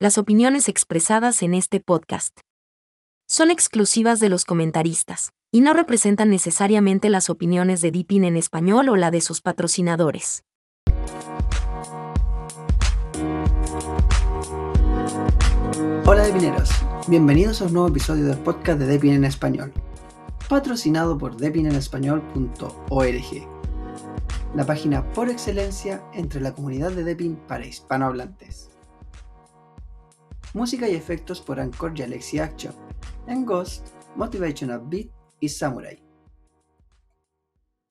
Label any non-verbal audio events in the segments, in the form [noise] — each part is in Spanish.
Las opiniones expresadas en este podcast son exclusivas de los comentaristas y no representan necesariamente las opiniones de Deepin en español o la de sus patrocinadores. Hola Depineros, bienvenidos a un nuevo episodio del podcast de Depin en español, patrocinado por depinenespañol.org, la página por excelencia entre la comunidad de Depin para hispanohablantes. Música y efectos por Anchor y Alexia Action, en Ghost, Motivation of Beat y Samurai.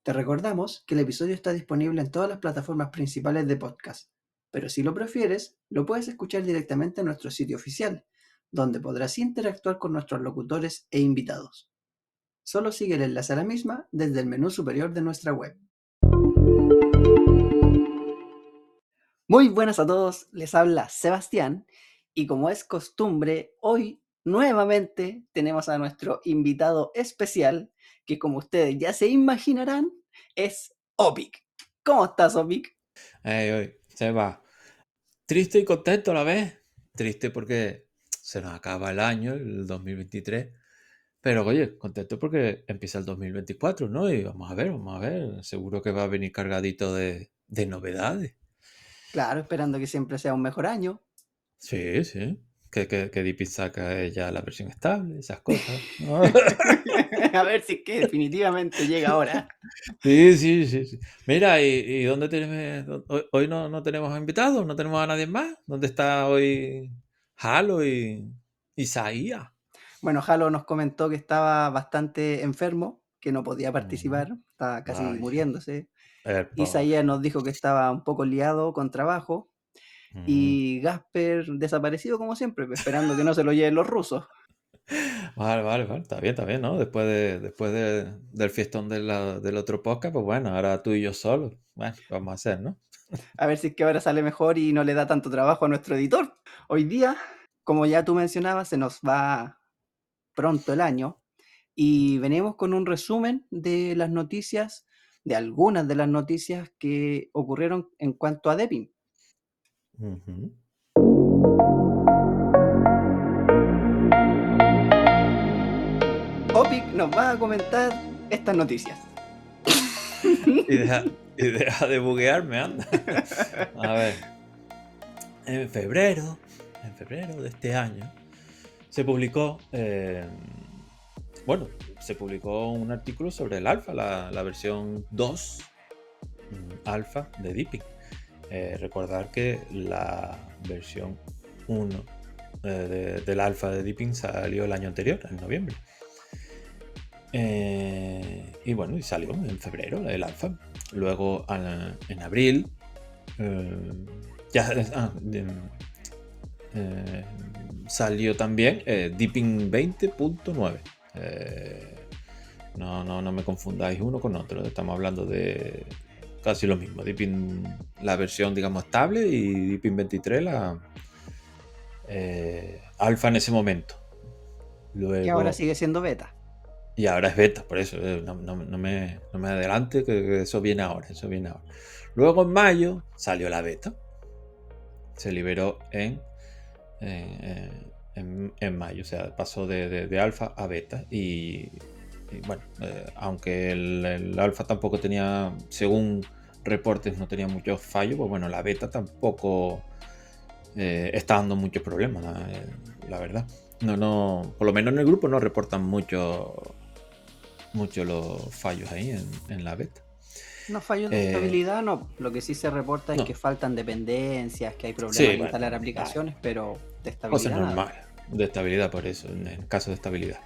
Te recordamos que el episodio está disponible en todas las plataformas principales de podcast, pero si lo prefieres, lo puedes escuchar directamente en nuestro sitio oficial, donde podrás interactuar con nuestros locutores e invitados. Solo sigue el enlace a la misma desde el menú superior de nuestra web. Muy buenas a todos, les habla Sebastián y como es costumbre, hoy nuevamente tenemos a nuestro invitado especial, que como ustedes ya se imaginarán, es Opic. ¿Cómo estás, Opic? Hey, hoy, Seba. Triste y contento a la vez. Triste porque se nos acaba el año, el 2023. Pero oye, contento porque empieza el 2024, ¿no? Y vamos a ver, vamos a ver. Seguro que va a venir cargadito de, de novedades. Claro, esperando que siempre sea un mejor año. Sí, sí. Que, que, que Deepin saca ya la versión estable, esas cosas. [laughs] ¿no? [laughs] a ver si es que definitivamente llega ahora. [laughs] Sí, sí, sí. sí. Mira, ¿y, y dónde tenemos? Hoy, hoy no, no tenemos invitados, no tenemos a nadie más. ¿Dónde está hoy Halo y Isaías? Bueno, Halo nos comentó que estaba bastante enfermo, que no podía Mm, participar, estaba casi muriéndose. Isaías nos dijo que estaba un poco liado con trabajo. Mm. Y Gasper desaparecido como siempre, pues, esperando que no se lo lleven los rusos. [laughs] Vale, vale, vale, está bien, está bien, ¿no? Después, de, después de- del fiestón de la- del otro podcast, pues bueno, ahora tú y yo solos. Bueno, vamos a hacer, ¿no? [laughs] A ver si es que ahora sale mejor y no le da tanto trabajo a nuestro editor. Hoy día, como ya tú mencionabas, se nos va pronto el año y venimos con un resumen de las noticias, de algunas de las noticias que ocurrieron en cuanto a Deppin. Ujú. Opic nos va a comentar estas noticias. [laughs] Y deja, y deja de buguearme, anda. A ver. En febrero, en febrero de este año, se publicó, eh, bueno, se publicó un artículo sobre el alfa, la, la versión 2 mm, alfa de Deepin. Eh, recordar que la versión 1 eh, de- del alfa de Deepin salió el año anterior, en noviembre. Eh, y bueno, y salió en febrero el alfa. Luego en abril eh, ya [laughs] ah, salió también Deepin 20.9. Eh, no, no, no me confundáis uno con otro. Estamos hablando de casi lo mismo. Deepin, la versión, digamos, estable y Deepin 23, la eh, alfa en ese momento. Luego, Que ahora sigue siendo beta. y ahora es beta, por eso eh, no, no- no me, no me adelante, que, que eso viene ahora, eso viene ahora. Luego en mayo salió la beta. Se liberó en, eh, en, en mayo, o sea, pasó de, de- de alfa a beta. Y, y bueno, eh, aunque el, el alfa tampoco tenía, según reportes, no tenía muchos fallos, pues bueno, la beta tampoco eh, está dando muchos problemas, la, eh, la verdad. No, no, por lo menos en el grupo no reportan mucho, mucho los fallos ahí en, en la beta. No fallos de Eh, estabilidad, no. Lo que sí se reporta es no. que faltan dependencias, que hay problemas Sí, bueno, instalar vale. aplicaciones, pero de estabilidad. nada. normales, de estabilidad por eso, en el caso de estabilidad.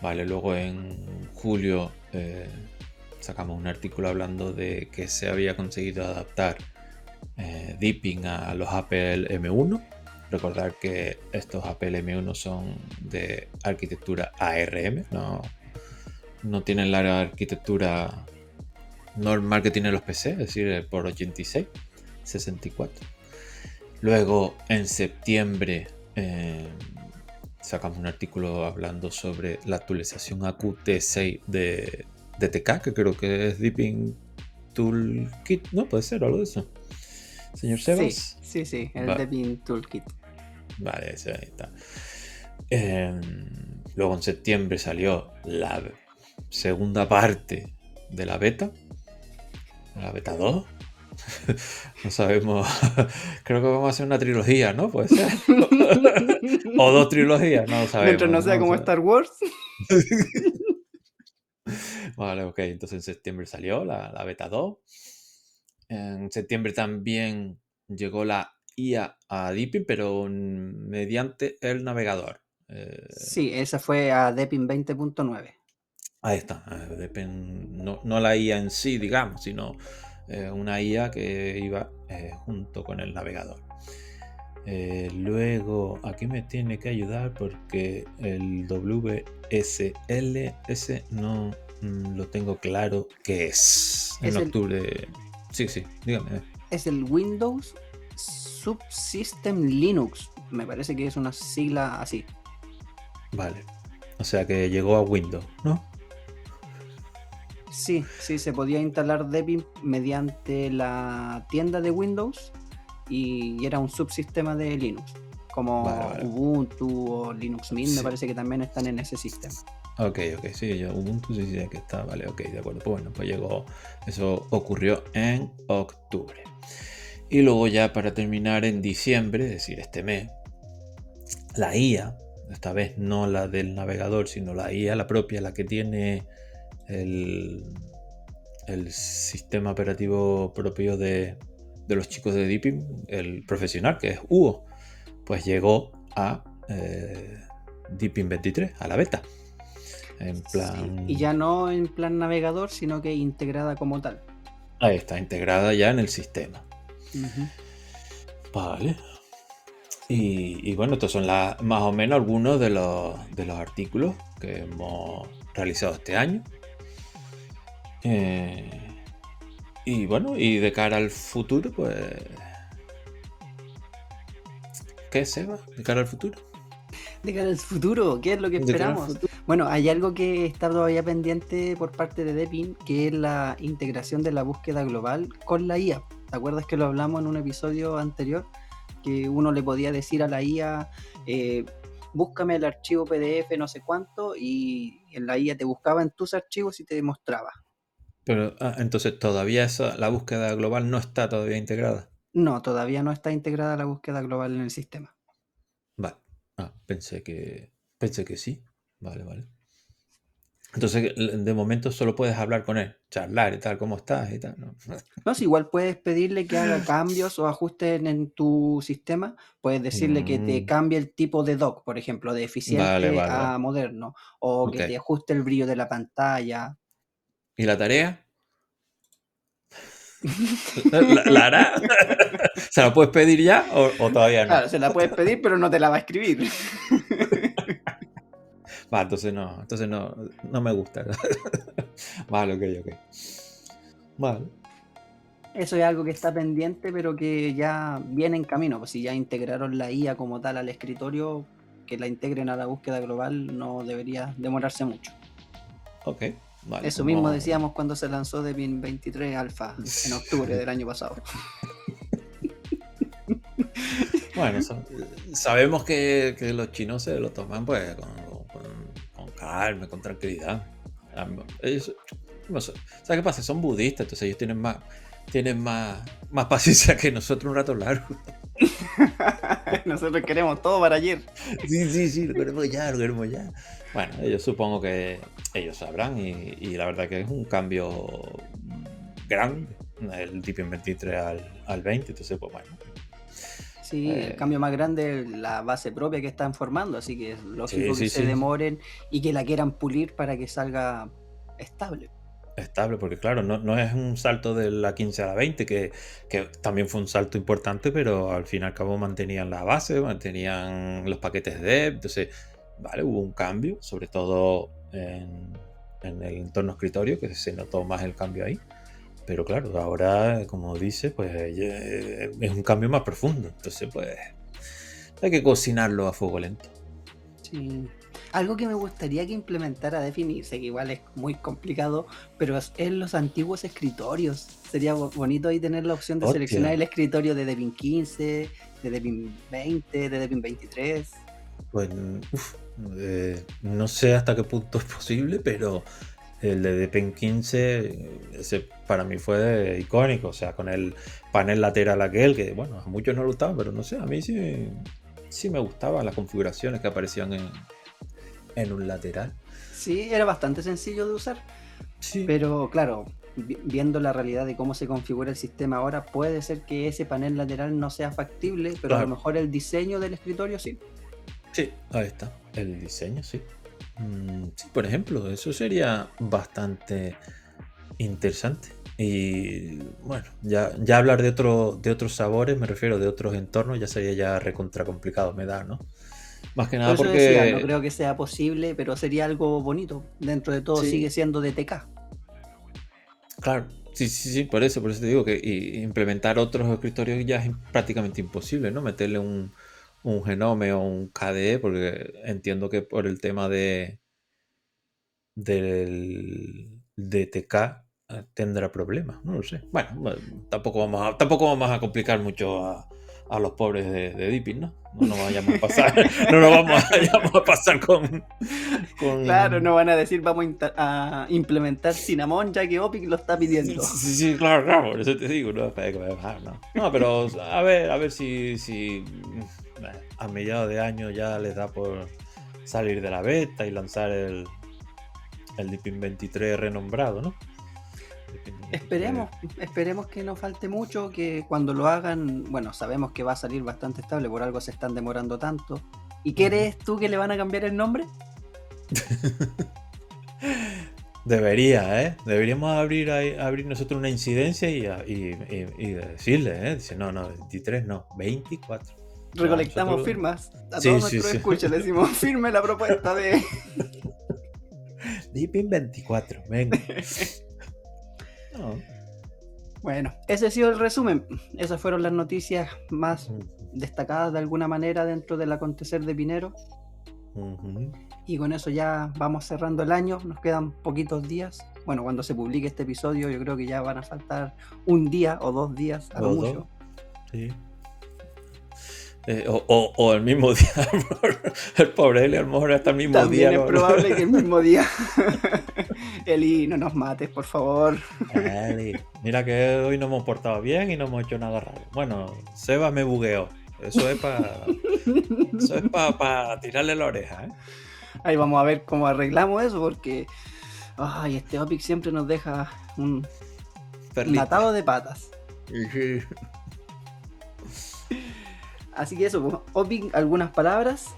Vale, luego en julio eh, sacamos un artículo hablando de que se había conseguido adaptar eh, a los Apple M1. Recordar que estos Apple M1 son de arquitectura ARM, no, no tienen la arquitectura normal que tienen los PC, es decir, por 86, 64. Luego en septiembre eh, sacamos un artículo hablando sobre la actualización a Qt6 de, de TK, que creo que es Deepin Toolkit, ¿no? Puede ser algo de eso. Señor Sebas. Sí, sí, sí, el Va. Debian Toolkit. Vale, ese ahí está. Em, luego en septiembre salió la segunda parte de la beta. La beta 2. [laughs] no sabemos. [laughs] Creo que vamos a hacer una trilogía, ¿no? Puede ser. [laughs] o dos trilogías, no lo sabemos. Mientras no sea como Star Wars. vale, ok. Entonces en septiembre salió la, la beta 2. En septiembre también llegó la IA a Deepin, pero mediante el navegador. Eh, sí, esa fue a Deepin 20.9. Ahí está, no, no, la IA en sí, digamos, sino eh, una IA que iba eh, junto con el navegador. luego, aquí me tiene que ayudar porque el WSL, no mm, lo tengo claro que es. En octubre. Sí, sí, dígame. Es el Windows Subsystem Linux. Me parece que es una sigla así. Vale. O sea que llegó a Windows, ¿no? Sí, sí, se podía instalar Debian mediante la tienda de Windows y era un subsistema de Linux, como Ubuntu o Linux Mint, me parece que también están en ese sistema. Ok, ok, sí, yo Ubuntu sí sé que está, vale, ok, de acuerdo. Pues bueno, pues llegó, eso ocurrió en octubre. Y luego ya para terminar en diciembre, es decir, este mes, la IA, esta vez no la del navegador, sino la IA, la propia, la que tiene el, el sistema operativo propio de, los chicos de Deepin, el profesional, que es UO, pues llegó a eh, Deepin 23, a la beta. En plan... y ya no en plan navegador, sino que integrada como tal. Ahí está, integrada ya en el sistema. Vale. Y, bueno, estos son más o menos algunos de los, artículos que hemos realizado este año. Eh, y bueno, y de cara al futuro, pues... ¿Qué, Seba? ¿De cara al futuro? De cara al futuro, ¿qué es lo que esperamos? Bueno, hay algo que está todavía pendiente por parte de Depin, que es la integración de la búsqueda global con la IA. ¿Te acuerdas que lo hablamos en un episodio anterior? Que uno le podía decir a la IA, eh, búscame el archivo PDF no sé cuánto, y en la IA te buscaba en tus archivos y te demostraba. Pero ah, entonces todavía esa, la búsqueda global no está todavía integrada. No, todavía no está integrada la búsqueda global en el sistema. Vale. Ah, pensé que pensé que sí. Vale, vale. Entonces, de momento solo puedes hablar con él, charlar y tal, cómo estás y tal. [laughs] No, si igual puedes pedirle que haga cambios o ajustes en, tu sistema. Puedes decirle que te mm. cambie el tipo de dock, por ejemplo, de eficiente a moderno, o que te ajuste el brillo de la pantalla. ¿Y la tarea? [laughs] ¿La, hará? [laughs] ¿Se la puedes pedir ya o, o todavía no? Claro, se la puedes pedir, pero no te la va a escribir. [laughs] Va, entonces no, entonces no, no me gusta. vale, ok, ok. Vale. Eso es algo que está pendiente, pero que ya viene en camino. Pues si ya integraron la IA como tal al escritorio, que la integren a la búsqueda global no debería demorarse mucho. Ok, vale. Eso mismo decíamos cuando se lanzó Debian 23 Alpha en octubre del año pasado. bueno, sabemos que, que, los chinos se lo toman pues con calma, con tranquilidad. Ellos, no ¿sabes qué pasa? Son budistas, entonces ellos tienen más, tienen más, más paciencia que nosotros un rato largo. [laughs] nosotros queremos todo para ayer. Sí, sí, sí, lo queremos ya, lo queremos ya. Bueno, ellos supongo que ellos sabrán y, la verdad que es un cambio grande, el Deepin 23 al, al 20, entonces pues bueno, Sí, el eh, cambio más grande es la base propia que están formando, así que es lógico que se demoren y que la quieran pulir para que salga estable. Estable, porque claro, no, es un salto de la 15 a la 20, que, también fue un salto importante, pero al fin y al cabo mantenían la base, mantenían los paquetes de entonces, vale, hubo un cambio, sobre todo en, en el entorno escritorio, que se notó más el cambio ahí. Pero claro, ahora, como dice, pues eh, es un cambio más profundo. Entonces, pues hay que cocinarlo a fuego lento. Sí. Algo que me gustaría que implementara definirse, que igual es muy complicado, pero es en los antiguos escritorios. Sería bonito ahí tener la opción de seleccionar el escritorio de Devin 15 de Deepin 20, de Deepin 23. Pues eh, no sé hasta qué punto [laughs] es posible, pero el de Deepin 15, ese para mí fue icónico, o sea, con el panel lateral aquel, que bueno, a muchos no le gustaba, pero no sé, a mí sí, sí me gustaban las configuraciones que aparecían en, en un lateral. Sí, era bastante sencillo de usar. Sí. Pero claro, viendo la realidad de cómo se configura el sistema ahora, puede ser que ese panel lateral no sea factible, pero a lo mejor el diseño del escritorio sí. Sí, ahí está. El diseño, sí. Mm, sí, por ejemplo, eso sería bastante interesante. Y bueno, ya, ya hablar de, otro, de otros sabores, me refiero de otros entornos, ya sería ya recontra complicado, me da, ¿no? Más que nada porque. no creo que sea posible, pero sería algo bonito. Dentro de todo sigue siendo DTK. Claro, sí, sí, sí, por eso, por eso te digo que implementar otros escritorios ya es prácticamente imposible, ¿no? Meterle un, un Genome o un KDE, porque entiendo que por el tema de del DTK eh, tendrá problemas, no lo sé. Bueno, tampoco vamos a, tampoco vamos a complicar mucho a, a los pobres de, de ¿no? No nos vayamos a pasar, [laughs] no nos vamos a, pasar con, Claro, no van a decir vamos a, implementar Cinnamon ya que Opic lo está pidiendo. Sí, sí, claro, claro, por eso te digo, no, no. no pero a ver, a ver si, si a mediados de año ya les da por salir de la beta y lanzar el, el Deepin 23 renombrado, ¿no? Esperemos, esperemos que no falte mucho, que cuando lo hagan, bueno, sabemos que va a salir bastante estable, por algo se están demorando tanto. ¿Y qué crees tú que le van a cambiar el nombre? [laughs] Debería, ¿eh? Deberíamos abrir, abrir nosotros una incidencia y, decirle, ¿eh? Dice, no, no, 23, no, 24. Recolectamos firmas. A todos nuestros escuchas le decimos, firme la propuesta de... Deepin 24, venga. [laughs] Bueno, ese ha sido el resumen. Esas fueron las noticias más destacadas de alguna manera dentro del acontecer de Pinero. Y con eso ya vamos cerrando el año. Nos quedan poquitos días. Bueno, cuando se publique este episodio, yo creo que ya van a faltar un día o dos días a lo mucho. Sí. Eh, o, el mismo [laughs] día. el pobre Eli, a lo mejor hasta el mismo día. Es probable que el mismo día. [laughs] Eli, no nos mates, por favor. Eli, mira que hoy no hemos portado bien y no hemos hecho nada raro. Bueno, Seba me bugueó. Eso es para. eso es para tirarle la oreja, ¿eh? Ahí vamos a ver cómo arreglamos eso, porque. Ay, este Opic siempre nos deja un. Perlita. de patas. Así que eso, Opic, pues, ¿algunas palabras?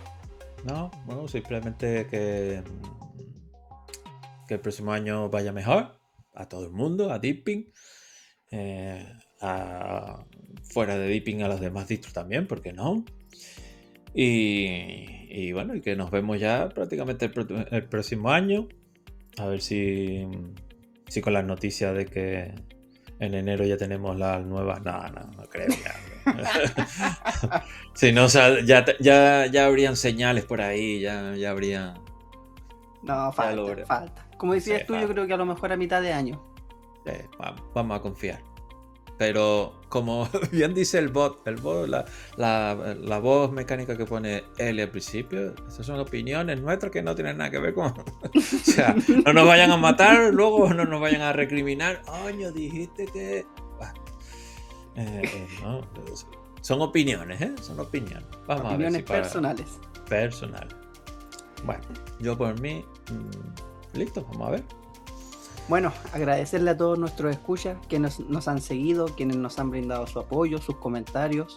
No, bueno, simplemente que, que el próximo año vaya mejor a todo el mundo, a Deeping, eh, fuera de Deeping a los demás distros también, ¿por qué no? Y, bueno, y que nos vemos ya prácticamente el, próximo año, a ver si, si con las noticias de que en enero ya tenemos las nuevas. No, no, no creo. Si no, o sea, ya, ya, ya habrían señales por ahí, ya, ya habría. No, falta, falta. Como decías tú, yo creo que a lo mejor a mitad de año. vamos, vamos a confiar. Pero como [laughs] bien dice el bot, el bot la, la, la, voz mecánica que pone L al principio, esas son opiniones nuestras que no tienen nada que ver con... [laughs] o sea, no nos vayan a matar, luego no nos vayan a recriminar. Oye, dijiste que... Eh, eh, no, son opiniones, ¿eh? Son opiniones. Vamos opiniones a ver personales. Personal. Bueno, yo por mí... Mm, listo, vamos a ver. Bueno, agradecerle a todos nuestros escuchas que nos, han seguido, quienes nos han brindado su apoyo, sus comentarios.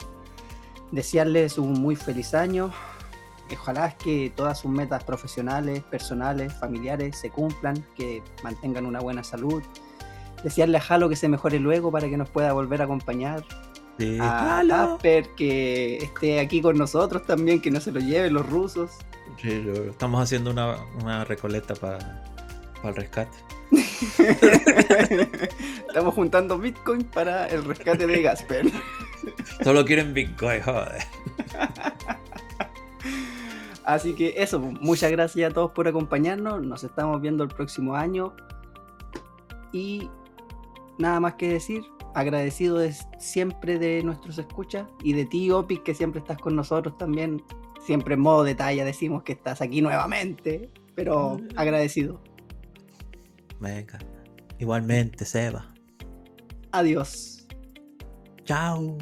Desearles un muy feliz año. Ojalá que todas sus metas profesionales, personales, familiares se cumplan, que mantengan una buena salud. Desearle a Halo que se mejore luego para que nos pueda volver a acompañar. a Casper que esté aquí con nosotros también, que no se lo lleven los rusos. Sí, estamos haciendo una, una recoleta para el rescate. [laughs] Estamos juntando Bitcoin para el rescate de Gasper. [laughs] Solo quieren Bitcoin, joder. [laughs] Así que eso, muchas gracias a todos por acompañarnos. Nos estamos viendo el próximo año. Y nada más que decir, agradecido de siempre de nuestros escuchas y de ti, Opic, que siempre estás con nosotros también. Siempre en modo detalle decimos que estás aquí nuevamente, pero [laughs] agradecido. Venga. Igualmente, Seba. Adiós. Chao.